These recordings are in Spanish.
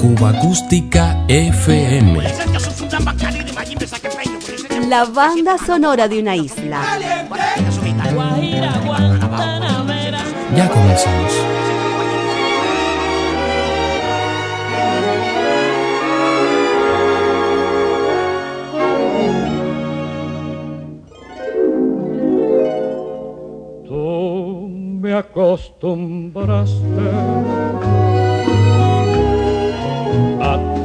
Cuba Acústica FM. La banda sonora de una isla. Ya comenzamos. Tú me acostumbraste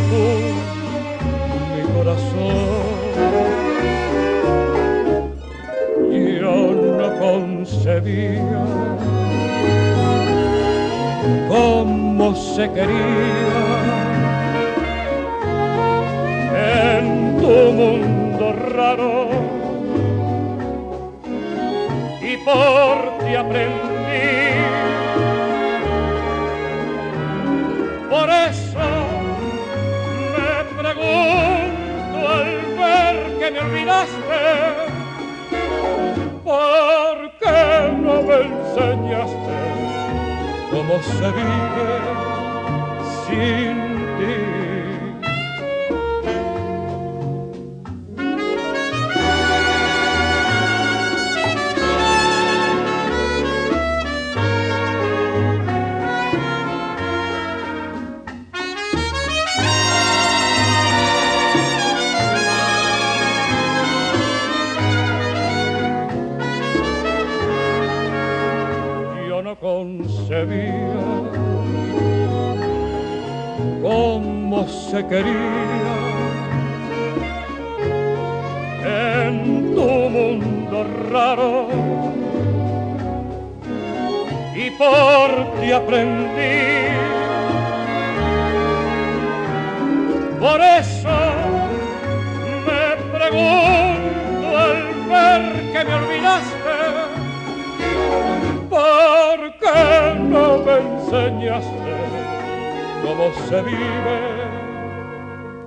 mi corazón. Yo no concebía cómo se quería se vive sin no concebía cómo se quería en tu mundo raro y por ti aprendí. Por eso ¿Por qué no me enseñaste cómo se vive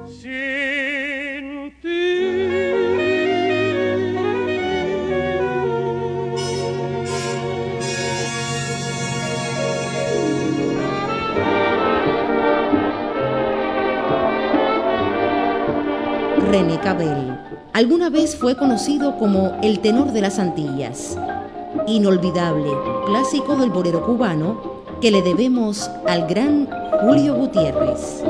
sin René Cabel. Alguna vez fue conocido como el tenor de las Antillas. Inolvidable, clásico del bolero cubano que le debemos al gran Julio Gutiérrez.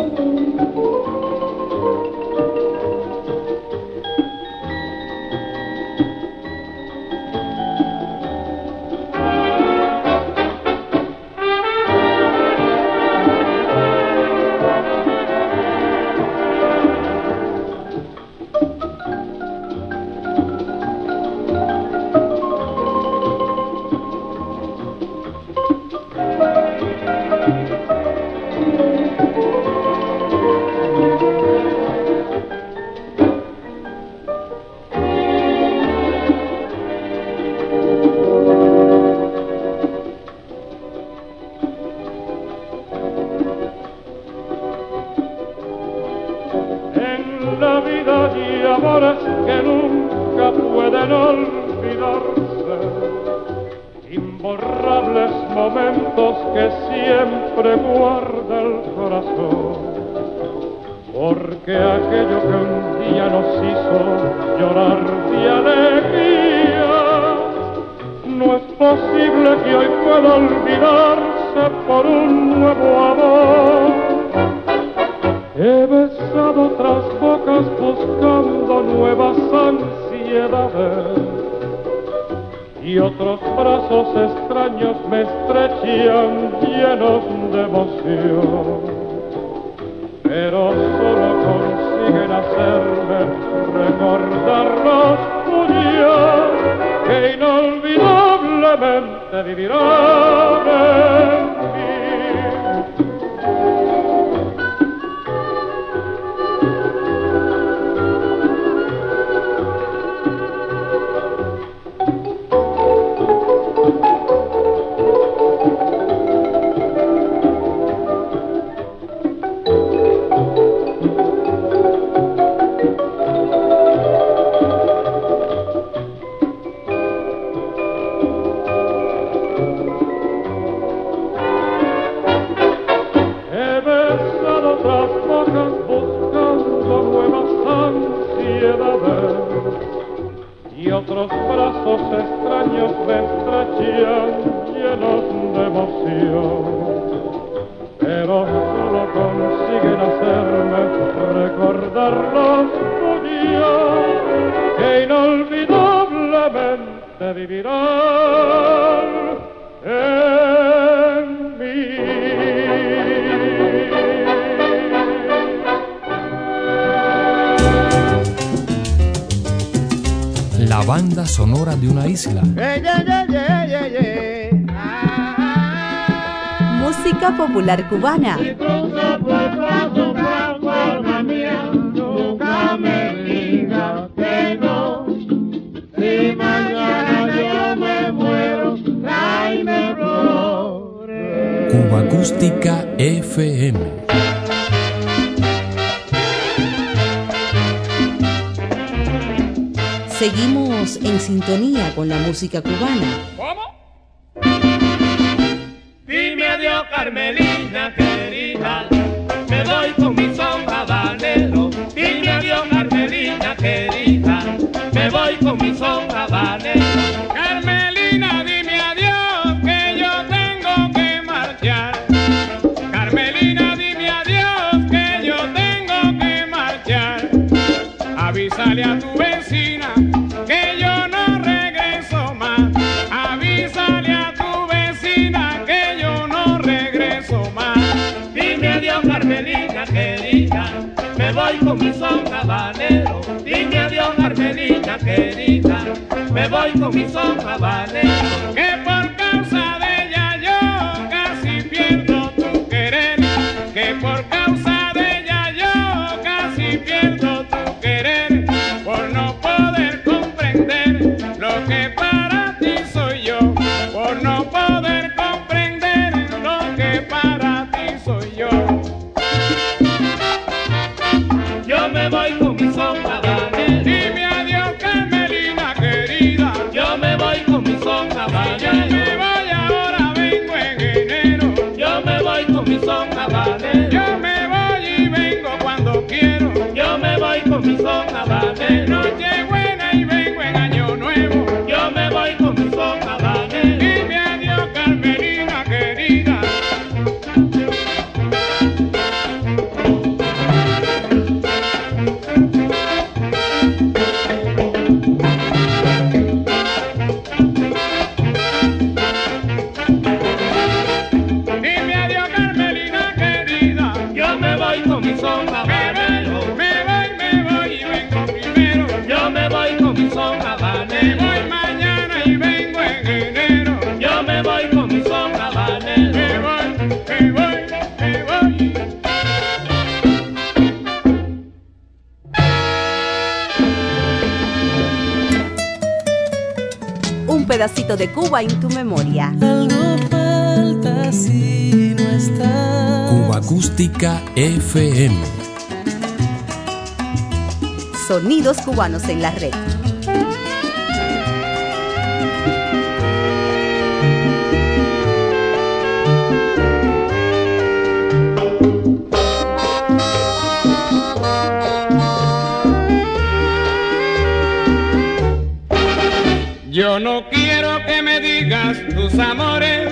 Hizo llorar de alegría, no es posible que hoy pueda olvidarse por un nuevo amor. He besado otras bocas buscando nuevas ansiedades y otros brazos extraños me estrechan llenos de emoción. Pero solo consiguen hacerme recordar los tuyos que inolvidablemente vivirán bocas buscando nuevas ansiedades y otros brazos extraños me estrachan llenos de emoción. Banda sonora de una isla. Música popular cubana. Cuba Acústica FM. Seguimos en sintonía con la música cubana. Mi son habanero. Dime adiós, Carmelina querida, me voy con mi son habanero. Mi son pedacito de Cuba en tu memoria. Algo falta si no estás. Cuba Acústica FM. Sonidos cubanos en la red. Yo no quiero que me digas tus amores,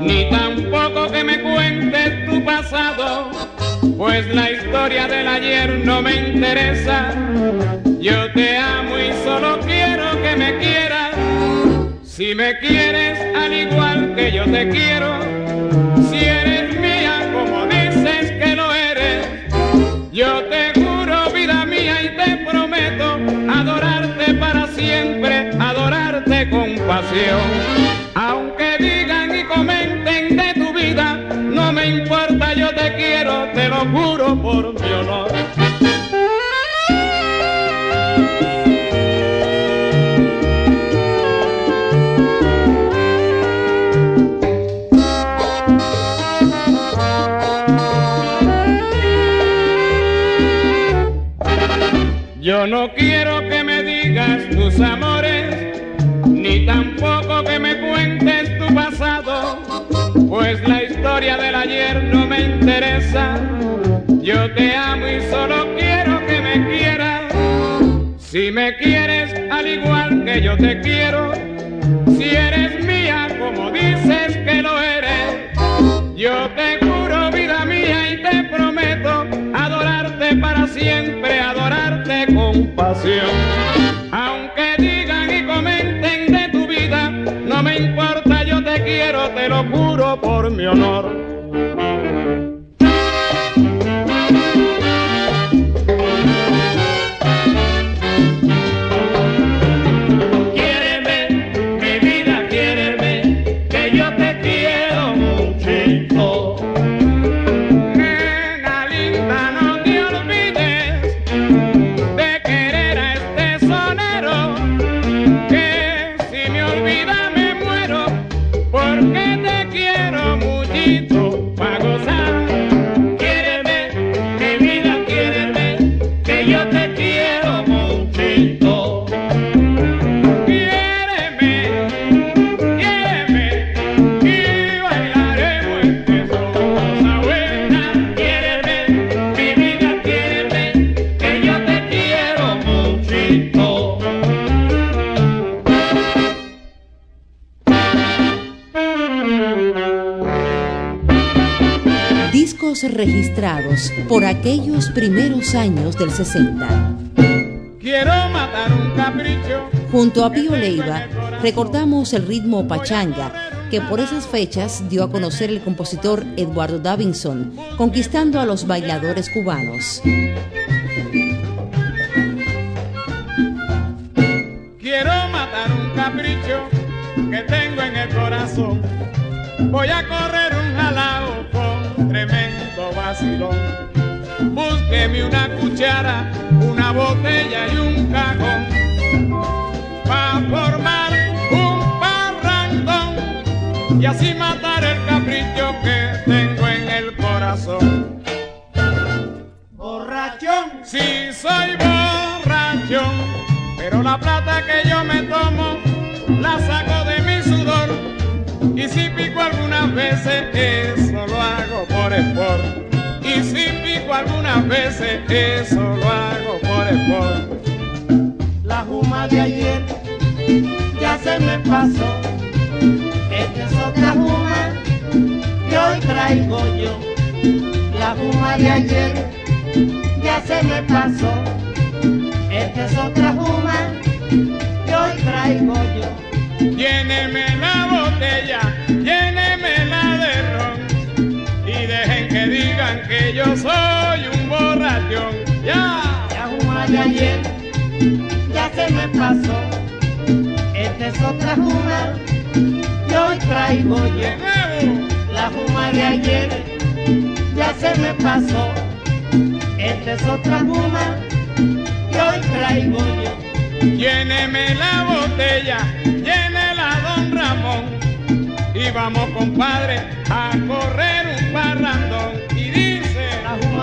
ni tampoco que me cuentes tu pasado, pues la historia del ayer no me interesa. Yo te amo y solo quiero que me quieras. Si me quieres al igual que yo te quiero, si eres Aunque digan y comenten de tu vida, no me importa, yo te quiero, te lo juro por mi honor. Yo no quiero la historia del ayer no me interesa. yo te amo y solo quiero que me quieras. Si me quieres al igual que yo te quiero, si eres mía como dices que lo eres, yo te juro vida mía y te prometo adorarte para siempre, adorarte con pasión. Quiero, te lo juro por mi honor. Registrados por aquellos primeros años del 60. Quiero matar un capricho. Junto a Pío Leiva recordamos el ritmo pachanga que por esas fechas dio a conocer el compositor Eduardo Davinson, conquistando a los bailadores cubanos. Quiero matar un capricho que tengo en el corazón. Voy a correr un jalao con tremendo vacilón. Búsqueme una cuchara, una botella y un cajón para formar un parrandón y así matar el capricho que tengo en el corazón. Borrachón. Sí, soy borrachón, pero la plata que yo me tomo la saco de mi y si pico algunas veces eso lo hago por esfuerzo y si pico algunas veces, eso lo hago por el La juma de ayer ya se me pasó, esta es otra juma que hoy traigo yo. La juma de ayer ya se me pasó, esta es otra juma que hoy traigo yo. Lléneme la botella, lléneme la de ron y dejen que digan que yo soy un borrachón. Ya, la juma de ayer ya se me pasó. Esta es otra juma que hoy traigo yo. La juma de ayer ya se me pasó. Esta es otra juma que hoy traigo yo. Lléneme la botella, vamos compadre a correr un parrandón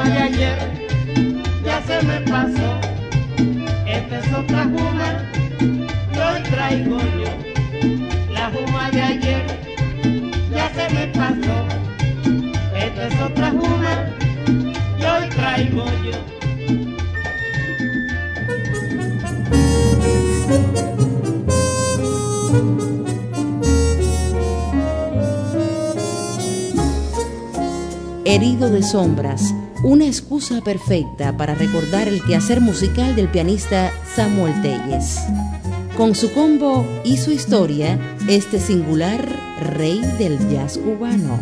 de ayer ya se me pasó. Esta es otra juma hoy traigo yo. La juma de ayer ya se me pasó. Esta es otra juma hoy traigo yo. Herido de sombras, una excusa perfecta para recordar el quehacer musical del pianista Samuel Telles. Con su combo y su historia, este singular rey del jazz cubano.